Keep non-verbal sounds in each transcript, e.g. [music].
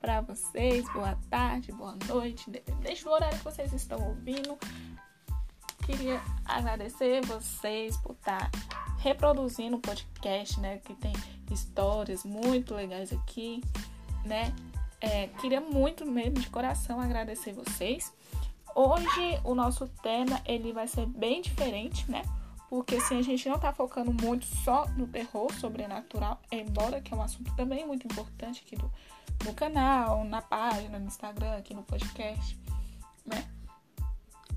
para vocês, boa tarde, boa noite, independente do horário que vocês estão ouvindo. Queria agradecer vocês por estar reproduzindo o podcast, né? Que tem histórias muito legais aqui, né? É, queria muito mesmo de coração agradecer vocês. Hoje o nosso tema ele vai ser bem diferente, né? Porque assim, a gente não tá focando muito só no terror sobrenatural, embora que é um assunto também muito importante aqui do, no canal, na página, no Instagram, aqui no podcast, né?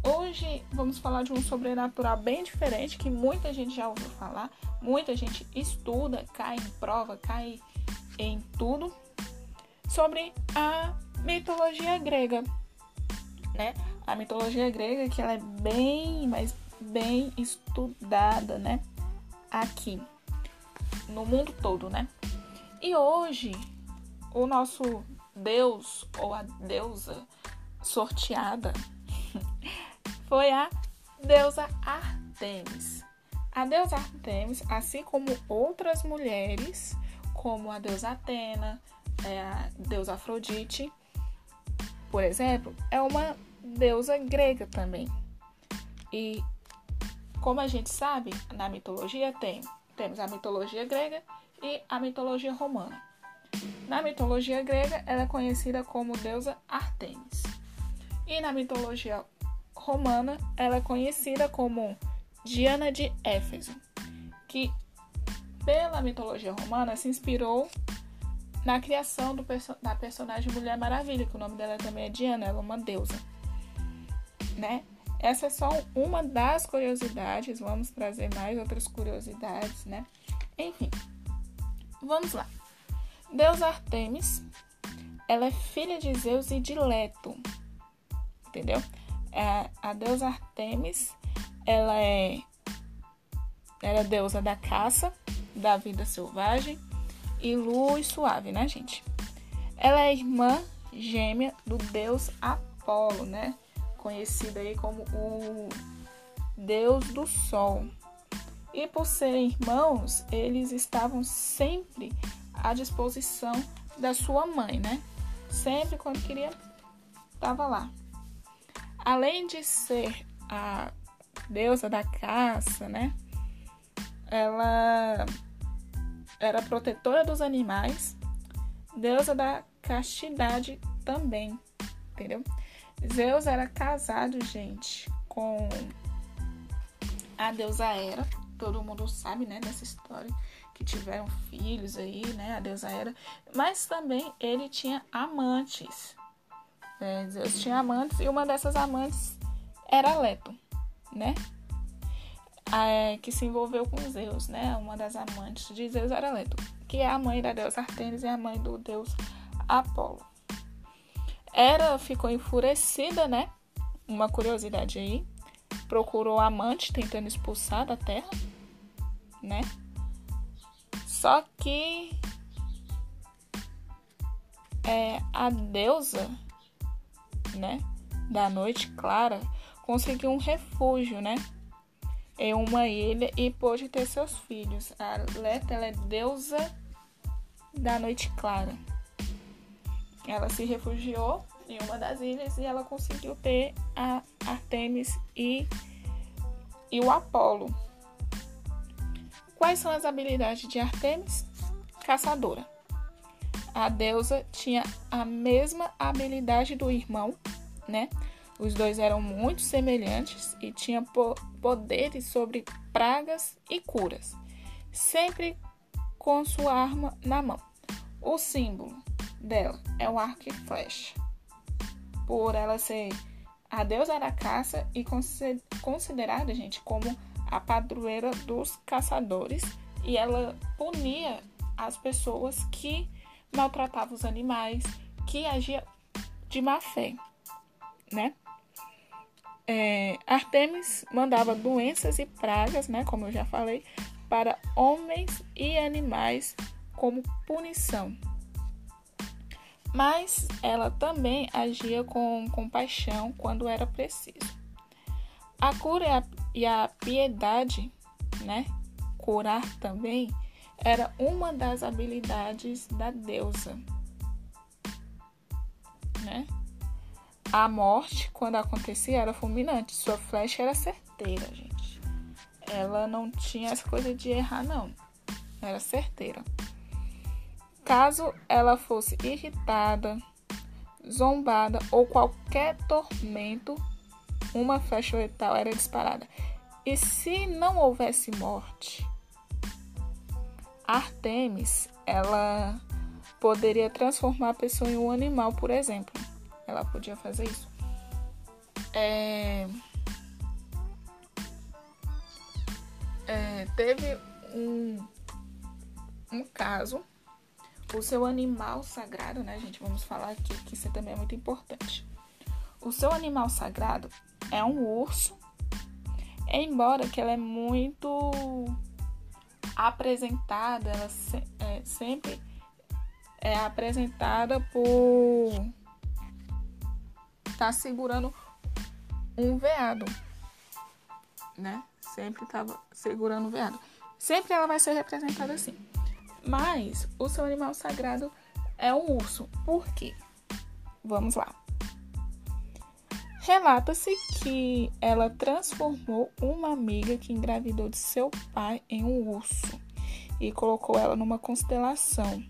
Hoje vamos falar de um sobrenatural bem diferente que muita gente já ouviu falar, muita gente estuda, cai em prova, cai em tudo sobre a mitologia grega, né? A mitologia grega que ela é bem, mas bem estudada, né? Aqui no mundo todo, né? E hoje o nosso deus ou a deusa sorteada [laughs] foi a deusa Artemis. A deusa Artemis, assim como outras mulheres, como a deusa Atena, é a deusa Afrodite, por exemplo, é uma deusa grega também. E como a gente sabe, na mitologia tem temos a mitologia grega e a mitologia romana. Na mitologia grega, ela é conhecida como deusa Artemis. E na mitologia romana, ela é conhecida como Diana de Éfeso, que pela mitologia romana se inspirou na criação perso da personagem Mulher Maravilha, que o nome dela também é Diana, ela é uma deusa, né? Essa é só uma das curiosidades, vamos trazer mais outras curiosidades, né? Enfim, vamos lá. Deus Artemis, ela é filha de Zeus e de Leto, entendeu? a, a deusa Artemis, ela é era deusa da caça, da vida selvagem e luz suave, né, gente? Ela é irmã gêmea do deus Apolo, né? Conhecido aí como o deus do sol. E por serem irmãos, eles estavam sempre à disposição da sua mãe, né? Sempre quando queria, estava lá. Além de ser a deusa da caça, né? Ela era protetora dos animais, deusa da castidade também, entendeu? Zeus era casado, gente, com a deusa Hera. Todo mundo sabe, né, dessa história que tiveram filhos aí, né, a deusa Hera. Mas também ele tinha amantes. É, Zeus tinha amantes e uma dessas amantes era Leto, né? É, que se envolveu com Zeus, né? Uma das amantes de Zeus era Leto, que é a mãe da deusa Artemis e a mãe do deus Apolo. Hera ficou enfurecida, né? Uma curiosidade aí. Procurou amante tentando expulsar da terra, né? Só que é, a deusa né, da noite clara, conseguiu um refúgio, né, em uma ilha e pôde ter seus filhos. A Leta é deusa da noite clara. Ela se refugiou em uma das ilhas e ela conseguiu ter a Artemis e, e o Apolo. Quais são as habilidades de Artemis? Caçadora a deusa tinha a mesma habilidade do irmão, né? Os dois eram muito semelhantes e tinham poderes sobre pragas e curas, sempre com sua arma na mão. O símbolo dela é um arco e flecha. Por ela ser a deusa da caça e considerada, gente, como a padroeira dos caçadores, e ela punia as pessoas que maltratava os animais, que agia de má fé, né? É, Artemis mandava doenças e pragas, né, como eu já falei, para homens e animais como punição. Mas ela também agia com compaixão quando era preciso. A cura e a, piedade, né, curar também, era uma das habilidades da deusa. né? A morte, quando acontecia, era fulminante. Sua flecha era certeira, gente. Ela não tinha essa coisa de errar, não. Era certeira. Caso ela fosse irritada, zombada ou qualquer tormento, uma flecha letal era disparada. E se não houvesse morte, Artemis, ela poderia transformar a pessoa em um animal, por exemplo. Ela podia fazer isso. É... É, teve um, um caso, o seu animal sagrado, né, gente? Vamos falar aqui que isso também é muito importante. O seu animal sagrado é um urso, embora que ela é muito apresentada, ela se, é, sempre é apresentada por tá segurando um veado, né? Sempre tava segurando um veado. Sempre ela vai ser representada assim. Mas o seu animal sagrado é um urso. Por quê? Vamos lá. Relata-se que ela transformou uma amiga que engravidou de seu pai em um urso e colocou ela numa constelação.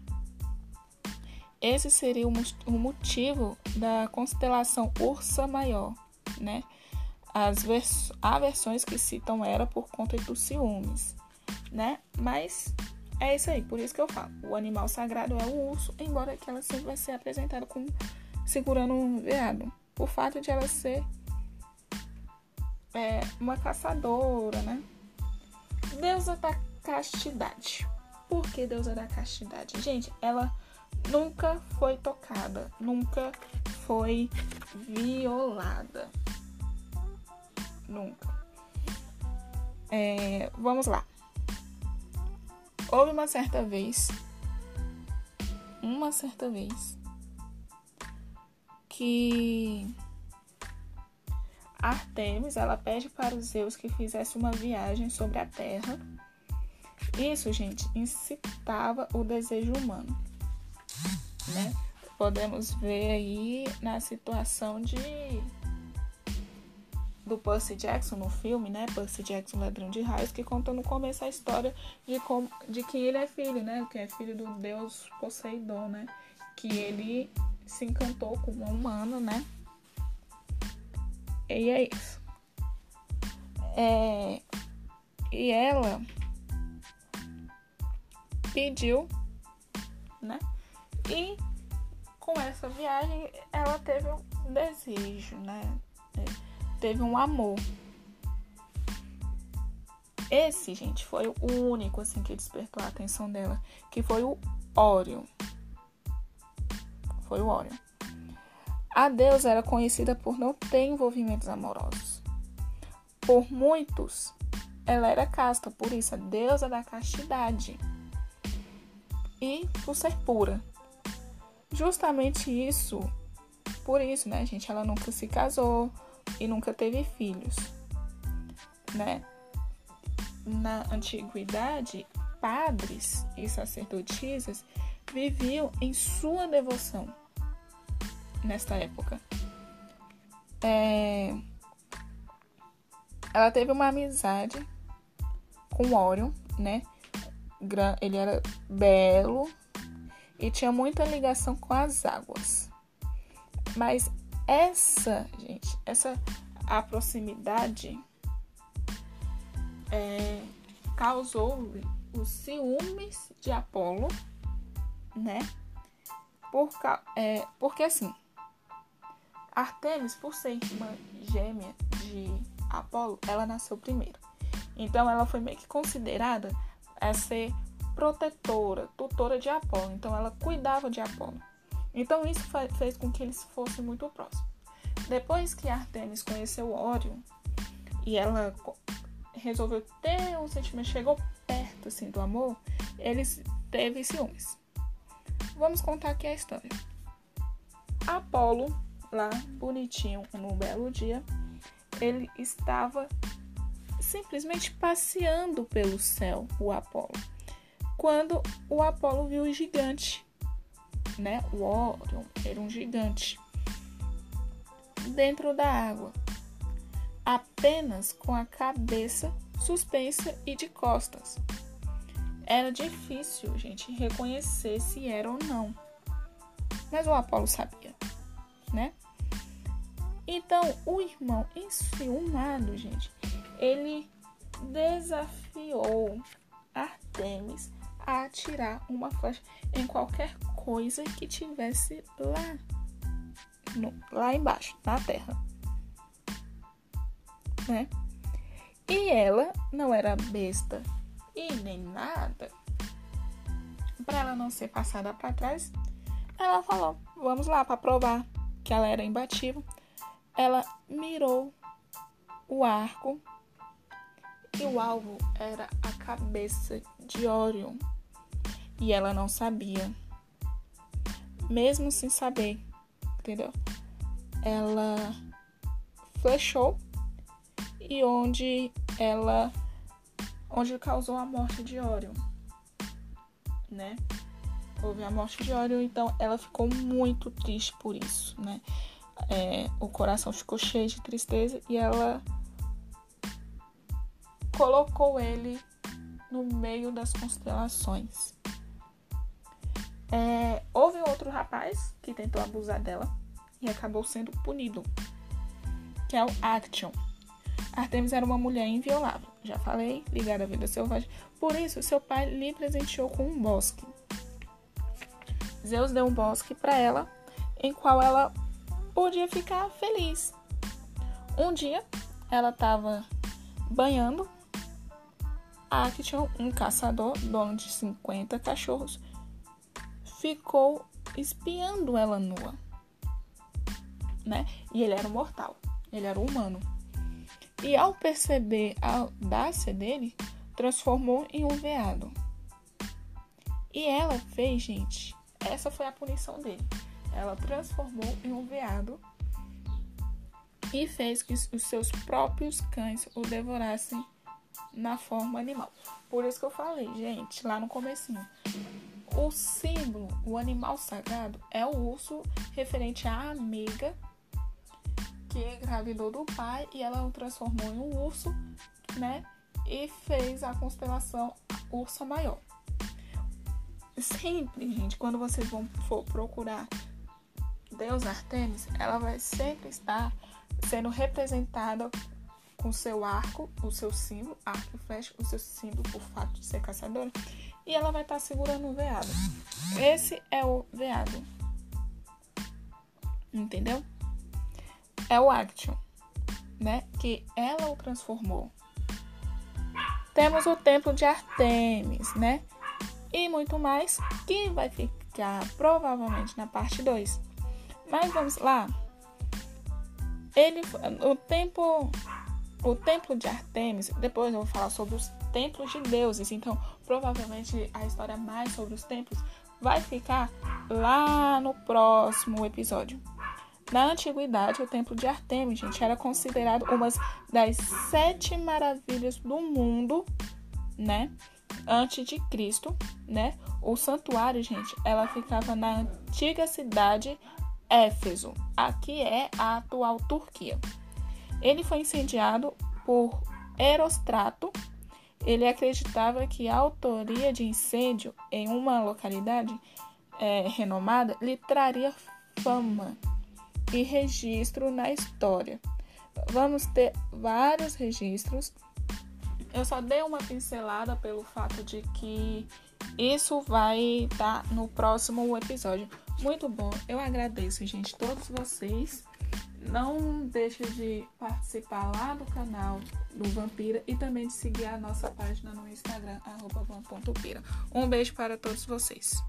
Esse seria o motivo da constelação Ursa Maior, né? As vers há versões que citam ela por conta dos ciúmes, né? Mas é isso aí, por isso que eu falo. O animal sagrado é o urso, embora que ela sempre vai ser apresentada como segurando um veado o fato de ela ser é, uma caçadora, né? Deusa da castidade. Por que deusa da castidade? Gente, ela nunca foi tocada, nunca foi violada. Nunca. É, vamos lá. Houve uma certa vez, uma certa vez, que Artemis ela pede para os Zeus que fizesse uma viagem sobre a Terra. Isso, gente, incitava o desejo humano, né? Podemos ver aí na situação de do Percy Jackson no filme, né? Percy Jackson Ladrão de Raios, que conta no começo a história de como de quem ele é filho, né? Que é filho do deus Poseidon, né? Que ele se encantou com uma humana, né? E é isso. É, e ela pediu, né? E com essa viagem ela teve um desejo, né? Teve um amor. Esse, gente, foi o único assim que despertou a atenção dela, que foi o Orion foi o Orion. A deusa era conhecida por não ter envolvimentos amorosos. Por muitos, ela era casta, por isso a deusa da castidade. E por ser pura. Justamente isso, por isso, né, gente, ela nunca se casou e nunca teve filhos, né? Na antiguidade, padres e sacerdotisas viviam em sua devoção nesta época. É... Ela teve uma amizade com Orion, né? Ele era belo e tinha muita ligação com as águas. Mas essa, gente, essa a proximidade é, causou os ciúmes de Apolo né? Por, é, porque assim, Artemis, por ser irmã gêmea de Apolo, ela nasceu primeiro. Então ela foi meio que considerada a ser protetora, tutora de Apolo. Então ela cuidava de Apolo. Então isso fez com que eles fossem muito próximos. Depois que Artemis conheceu Órion e ela resolveu ter um sentimento, chegou perto assim do amor, eles teve ciúmes. Vamos contar aqui a história. Apolo, lá bonitinho, num belo dia, ele estava simplesmente passeando pelo céu, o Apolo. Quando o Apolo viu o gigante, né? O Orion era um gigante. dentro da água, apenas com a cabeça suspensa e de costas. Era difícil, gente, reconhecer se era ou não. Mas o Apolo sabia, né? Então, o irmão enciumado, gente, ele desafiou Artemis a atirar uma flecha em qualquer coisa que tivesse lá, no, lá embaixo, na terra. Né? E ela não era besta e nem nada. Para ela não ser passada para trás, ela falou: "Vamos lá para provar que ela era imbatível". Ela mirou o arco e o alvo era a cabeça de Orion. E ela não sabia. Mesmo sem saber, entendeu? Ela flechou e onde ela onde causou a morte de Orion, né? Houve a morte de Orion, então ela ficou muito triste por isso, né? É, o coração ficou cheio de tristeza e ela colocou ele no meio das constelações. É, houve outro rapaz que tentou abusar dela e acabou sendo punido, que é o Action. Artemis era uma mulher inviolável, já falei, ligada à vida selvagem. Por isso, seu pai lhe presenteou com um bosque. Zeus deu um bosque para ela, em qual ela podia ficar feliz. Um dia, ela estava banhando. Action, um caçador, dono de 50 cachorros, ficou espiando ela nua. Né? E ele era um mortal, ele era um humano. E ao perceber a audácia dele, transformou em um veado. E ela fez, gente, essa foi a punição dele. Ela transformou em um veado e fez que os seus próprios cães o devorassem na forma animal. Por isso que eu falei, gente, lá no comecinho. O símbolo, o animal sagrado, é o urso referente à amiga que engravidou do pai e ela o transformou em um urso, né? E fez a constelação Ursa Maior. Sempre, gente, quando vocês vão for procurar Deus Artemis, ela vai sempre estar sendo representada com seu arco, o seu símbolo, arco e flecha, o seu símbolo por fato de ser caçadora, e ela vai estar segurando o veado. Esse é o veado. Entendeu? É o Action, né? Que ela o transformou. Temos o templo de Artemis, né? E muito mais que vai ficar provavelmente na parte 2. Mas vamos lá. Ele o templo o templo de Artemis, depois eu vou falar sobre os templos de deuses, então provavelmente a história mais sobre os templos vai ficar lá no próximo episódio. Na antiguidade, o templo de Artemis, gente, era considerado uma das sete maravilhas do mundo, né? Antes de Cristo, né? O santuário, gente, ela ficava na antiga cidade Éfeso. Aqui é a atual Turquia. Ele foi incendiado por Erostrato. Ele acreditava que a autoria de incêndio em uma localidade é, renomada lhe traria fama e registro na história. Vamos ter vários registros. Eu só dei uma pincelada pelo fato de que isso vai estar tá no próximo episódio. Muito bom, eu agradeço, gente, todos vocês. Não deixe de participar lá do canal do Vampira e também de seguir a nossa página no Instagram, arroba Um beijo para todos vocês.